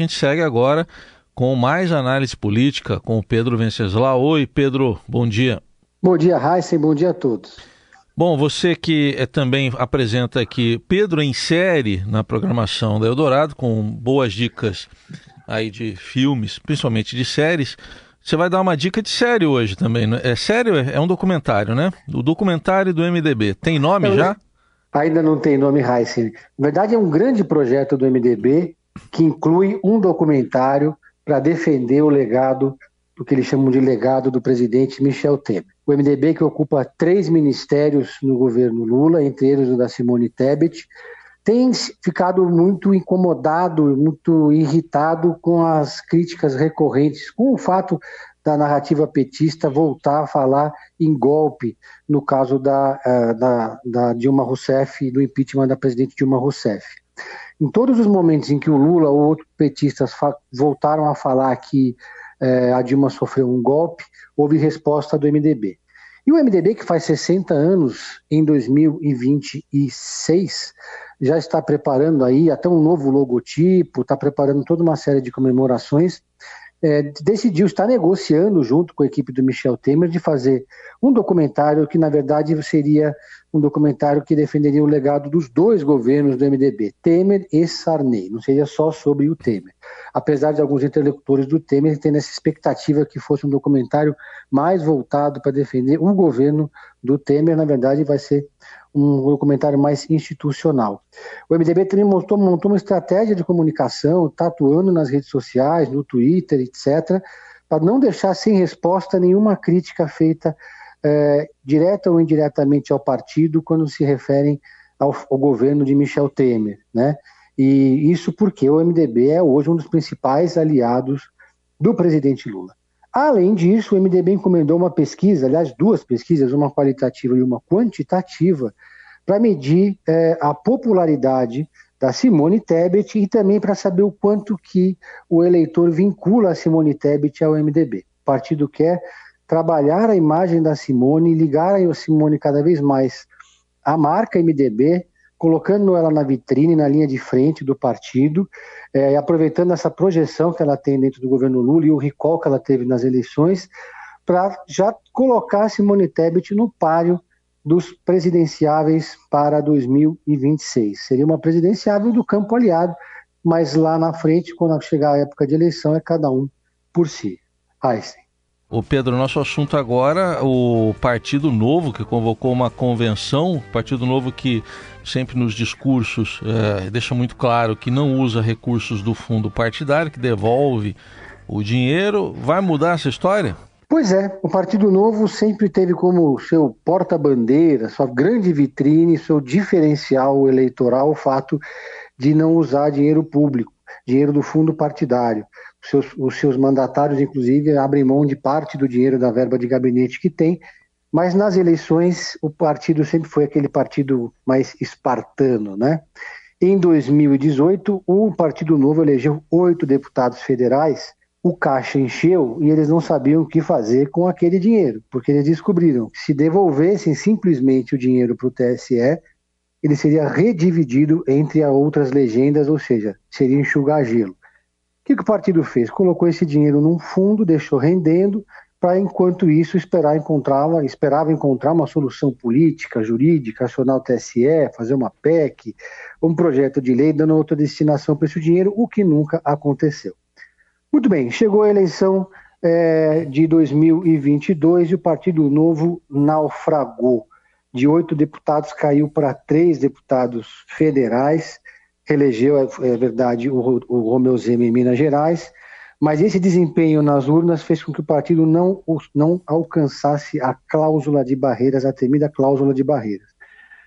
A gente segue agora com mais análise política com o Pedro Venceslau. Oi, Pedro, bom dia. Bom dia, Heisen, bom dia a todos. Bom, você que é, também apresenta aqui Pedro em série na programação da Eldorado, com boas dicas aí de filmes, principalmente de séries. Você vai dar uma dica de série hoje também, né? É sério? É um documentário, né? O documentário do MDB. Tem nome Eu, já? Ainda não tem nome, Heisen. Na verdade, é um grande projeto do MDB que inclui um documentário para defender o legado, o que eles chamam de legado do presidente Michel Temer. O MDB que ocupa três ministérios no governo Lula, entre eles o da Simone Tebet, tem ficado muito incomodado, muito irritado com as críticas recorrentes, com o fato da narrativa petista voltar a falar em golpe, no caso da, uh, da, da Dilma Rousseff, do impeachment da presidente Dilma Rousseff. Em todos os momentos em que o Lula ou outros petistas voltaram a falar que uh, a Dilma sofreu um golpe, houve resposta do MDB. E o MDB, que faz 60 anos em 2026, já está preparando aí até um novo logotipo, está preparando toda uma série de comemorações. É, decidiu estar negociando junto com a equipe do Michel Temer de fazer um documentário que, na verdade, seria um documentário que defenderia o legado dos dois governos do MDB, Temer e Sarney, não seria só sobre o Temer. Apesar de alguns interlocutores do Temer terem essa expectativa que fosse um documentário mais voltado para defender o governo do Temer, na verdade vai ser um documentário mais institucional. O MDB também montou, montou uma estratégia de comunicação, está atuando nas redes sociais, no Twitter, etc., para não deixar sem resposta nenhuma crítica feita é, direta ou indiretamente ao partido quando se referem ao, ao, governo de Michel Temer, né? E isso porque o MDB é hoje um dos principais aliados do presidente Lula. Além disso, o MDB encomendou uma pesquisa, aliás, duas pesquisas, uma qualitativa e uma quantitativa, para medir é, a popularidade da Simone Tebet e também para saber o quanto que o eleitor vincula a Simone Tebet ao MDB. O partido quer trabalhar a imagem da Simone, ligar a Simone cada vez mais à marca MDB, colocando ela na vitrine, na linha de frente do partido, é, aproveitando essa projeção que ela tem dentro do governo Lula e o recall que ela teve nas eleições, para já colocar a Simone Tebet no páreo dos presidenciáveis para 2026. Seria uma presidenciável do campo aliado, mas lá na frente, quando chegar a época de eleição, é cada um por si. Einstein. O Pedro, nosso assunto agora, o Partido Novo, que convocou uma convenção, Partido Novo que sempre nos discursos é, deixa muito claro que não usa recursos do fundo partidário, que devolve o dinheiro. Vai mudar essa história? Pois é, o Partido Novo sempre teve como seu porta-bandeira, sua grande vitrine, seu diferencial eleitoral o fato de não usar dinheiro público, dinheiro do fundo partidário seus, os seus mandatários, inclusive, abrem mão de parte do dinheiro da verba de gabinete que tem, mas nas eleições o partido sempre foi aquele partido mais espartano, né? Em 2018, o Partido Novo elegeu oito deputados federais, o caixa encheu e eles não sabiam o que fazer com aquele dinheiro, porque eles descobriram que se devolvessem simplesmente o dinheiro para o TSE, ele seria redividido entre outras legendas, ou seja, seria enxugar gelo que, que o partido fez? Colocou esse dinheiro num fundo, deixou rendendo, para enquanto isso esperar encontrar, esperava encontrar uma solução política, jurídica, acionar o TSE, fazer uma PEC, um projeto de lei dando outra destinação para esse dinheiro, o que nunca aconteceu. Muito bem, chegou a eleição é, de 2022 e o Partido Novo naufragou. De oito deputados caiu para três deputados federais reelegeu, é, é verdade, o, o Romeu Zema em Minas Gerais, mas esse desempenho nas urnas fez com que o partido não, não alcançasse a cláusula de barreiras, a temida cláusula de barreiras.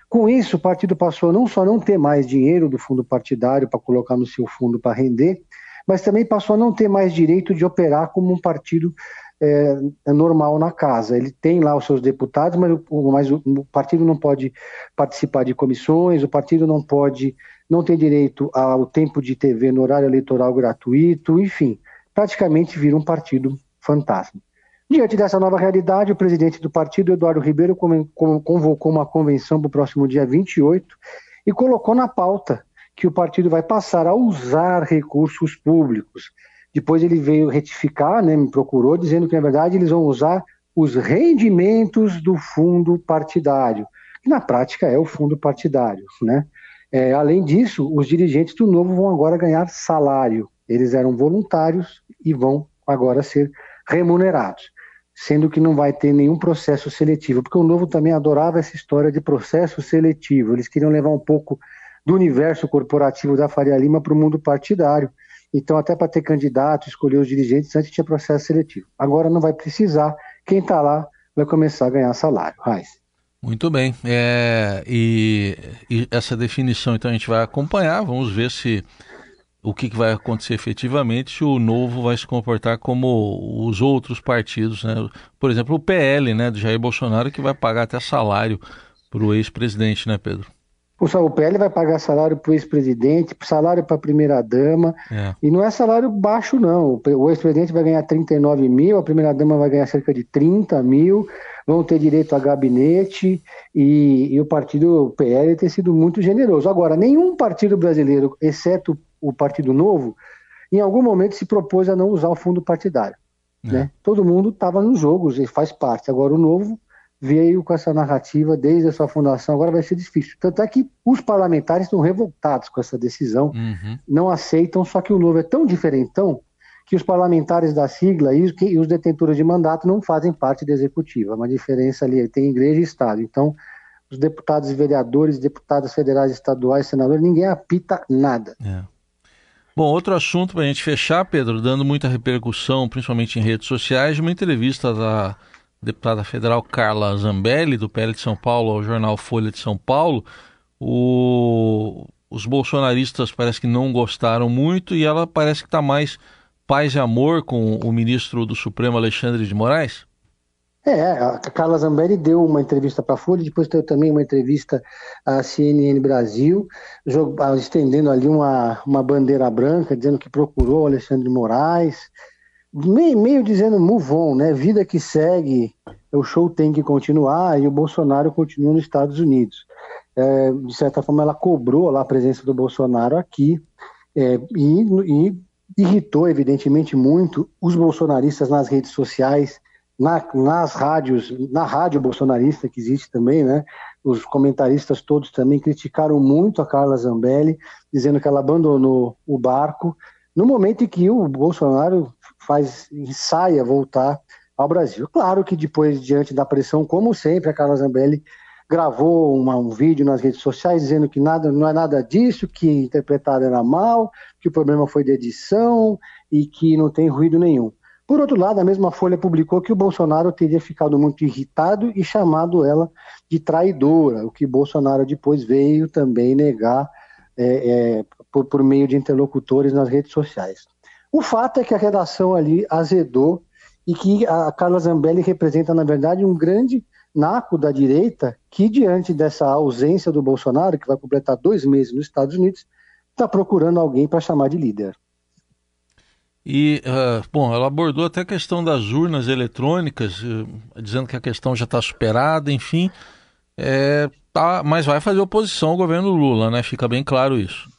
Com isso, o partido passou não só não ter mais dinheiro do fundo partidário para colocar no seu fundo para render, mas também passou a não ter mais direito de operar como um partido é, normal na casa. Ele tem lá os seus deputados, mas, o, mas o, o partido não pode participar de comissões, o partido não pode não tem direito ao tempo de TV no horário eleitoral gratuito, enfim, praticamente vira um partido fantasma. Diante dessa nova realidade, o presidente do partido, Eduardo Ribeiro, convocou uma convenção para o próximo dia 28 e colocou na pauta que o partido vai passar a usar recursos públicos. Depois ele veio retificar, né, me procurou, dizendo que, na verdade, eles vão usar os rendimentos do fundo partidário, que na prática é o fundo partidário. Né? É, além disso, os dirigentes do Novo vão agora ganhar salário. Eles eram voluntários e vão agora ser remunerados, sendo que não vai ter nenhum processo seletivo, porque o Novo também adorava essa história de processo seletivo. Eles queriam levar um pouco do universo corporativo da Faria Lima para o mundo partidário. Então, até para ter candidato, escolher os dirigentes, antes tinha processo seletivo. Agora não vai precisar. Quem está lá vai começar a ganhar salário. Raiz. Muito bem. É, e, e, essa definição, então, a gente vai acompanhar. Vamos ver se o que, que, vai acontecer efetivamente, se o novo vai se comportar como os outros partidos. Né? Por exemplo, o PL, né, do Jair Bolsonaro, que vai pagar até salário para o ex-presidente, né, Pedro? O PL vai pagar salário para o ex-presidente, salário para a primeira-dama. É. E não é salário baixo, não. O ex-presidente vai ganhar 39 mil, a primeira-dama vai ganhar cerca de 30 mil, vão ter direito a gabinete, e, e o partido PL tem sido muito generoso. Agora, nenhum partido brasileiro, exceto o Partido Novo, em algum momento se propôs a não usar o fundo partidário. É. Né? Todo mundo estava nos jogos e faz parte. Agora, o Novo veio com essa narrativa desde a sua fundação, agora vai ser difícil. Tanto é que os parlamentares estão revoltados com essa decisão, uhum. não aceitam, só que o novo é tão diferentão que os parlamentares da sigla e os, que, e os detentores de mandato não fazem parte da executiva. Uma diferença ali, tem igreja e Estado. Então, os deputados e vereadores, deputados federais, estaduais, senadores, ninguém apita nada. É. Bom, outro assunto para a gente fechar, Pedro, dando muita repercussão, principalmente em redes sociais, uma entrevista da deputada federal Carla Zambelli, do PL de São Paulo, ao jornal Folha de São Paulo, o, os bolsonaristas parece que não gostaram muito e ela parece que está mais paz e amor com o ministro do Supremo, Alexandre de Moraes? É, a Carla Zambelli deu uma entrevista para a Folha, depois deu também uma entrevista à CNN Brasil, estendendo ali uma, uma bandeira branca, dizendo que procurou Alexandre de Moraes, meio, meio dizendo move on, né? Vida que segue, o show tem que continuar e o Bolsonaro continua nos Estados Unidos. É, de certa forma, ela cobrou lá a presença do Bolsonaro aqui é, e, e, irritou, evidentemente, muito os bolsonaristas nas redes sociais, na, nas rádios, na rádio bolsonarista que existe também, né? Os comentaristas todos também criticaram muito a Carla Zambelli, dizendo que ela abandonou o barco no momento em que o Bolsonaro faz ensaia voltar ao Brasil. Claro que depois, diante da pressão, como sempre, a Carla Zambelli gravou uma, um vídeo nas redes sociais dizendo que nada, não é nada disso, que interpretado era mal, que o problema foi de edição e que não tem ruído nenhum. Por outro lado, a mesma Folha publicou que o Bolsonaro teria ficado muito irritado e chamado ela de traidora, o que Bolsonaro depois veio também negar é, é, por, por meio de interlocutores nas redes sociais. O fato é que a redação ali azedou e que a Carla Zambelli representa, na verdade, um grande naco da direita que, diante dessa ausência do Bolsonaro, que vai completar dois meses nos Estados Unidos, está procurando alguém para chamar de líder. E, uh, bom, ela abordou até a questão das urnas eletrônicas, uh, dizendo que a questão já está superada, enfim. É, tá, mas vai fazer oposição ao governo Lula, né? Fica bem claro isso.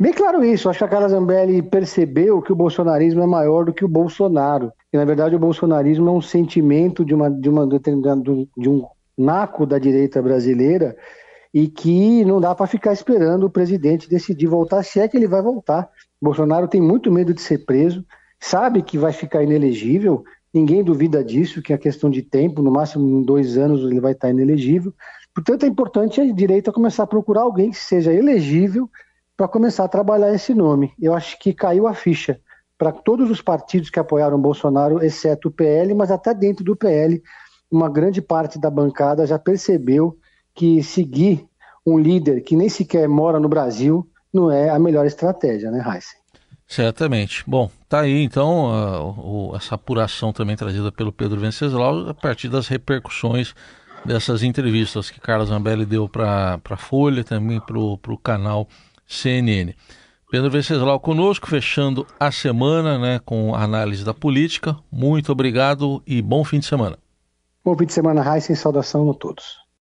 Bem claro isso, acho que a Carla Zambelli percebeu que o bolsonarismo é maior do que o Bolsonaro. E, na verdade, o bolsonarismo é um sentimento de, uma, de, uma, de um naco da direita brasileira e que não dá para ficar esperando o presidente decidir voltar, se é que ele vai voltar. O Bolsonaro tem muito medo de ser preso, sabe que vai ficar inelegível, ninguém duvida disso, que é questão de tempo, no máximo em dois anos ele vai estar inelegível. Portanto, é importante a direita começar a procurar alguém que seja elegível para começar a trabalhar esse nome. Eu acho que caiu a ficha para todos os partidos que apoiaram Bolsonaro, exceto o PL, mas até dentro do PL, uma grande parte da bancada já percebeu que seguir um líder que nem sequer mora no Brasil não é a melhor estratégia, né, Raíssa? Certamente. Bom, tá aí então uh, essa apuração também trazida pelo Pedro Venceslau a partir das repercussões dessas entrevistas que Carlos Zambelli deu para a Folha, também para o canal CNN. Pedro Venceslau conosco, fechando a semana né, com a análise da política. Muito obrigado e bom fim de semana. Bom fim de semana, Raíssa, e saudação a todos.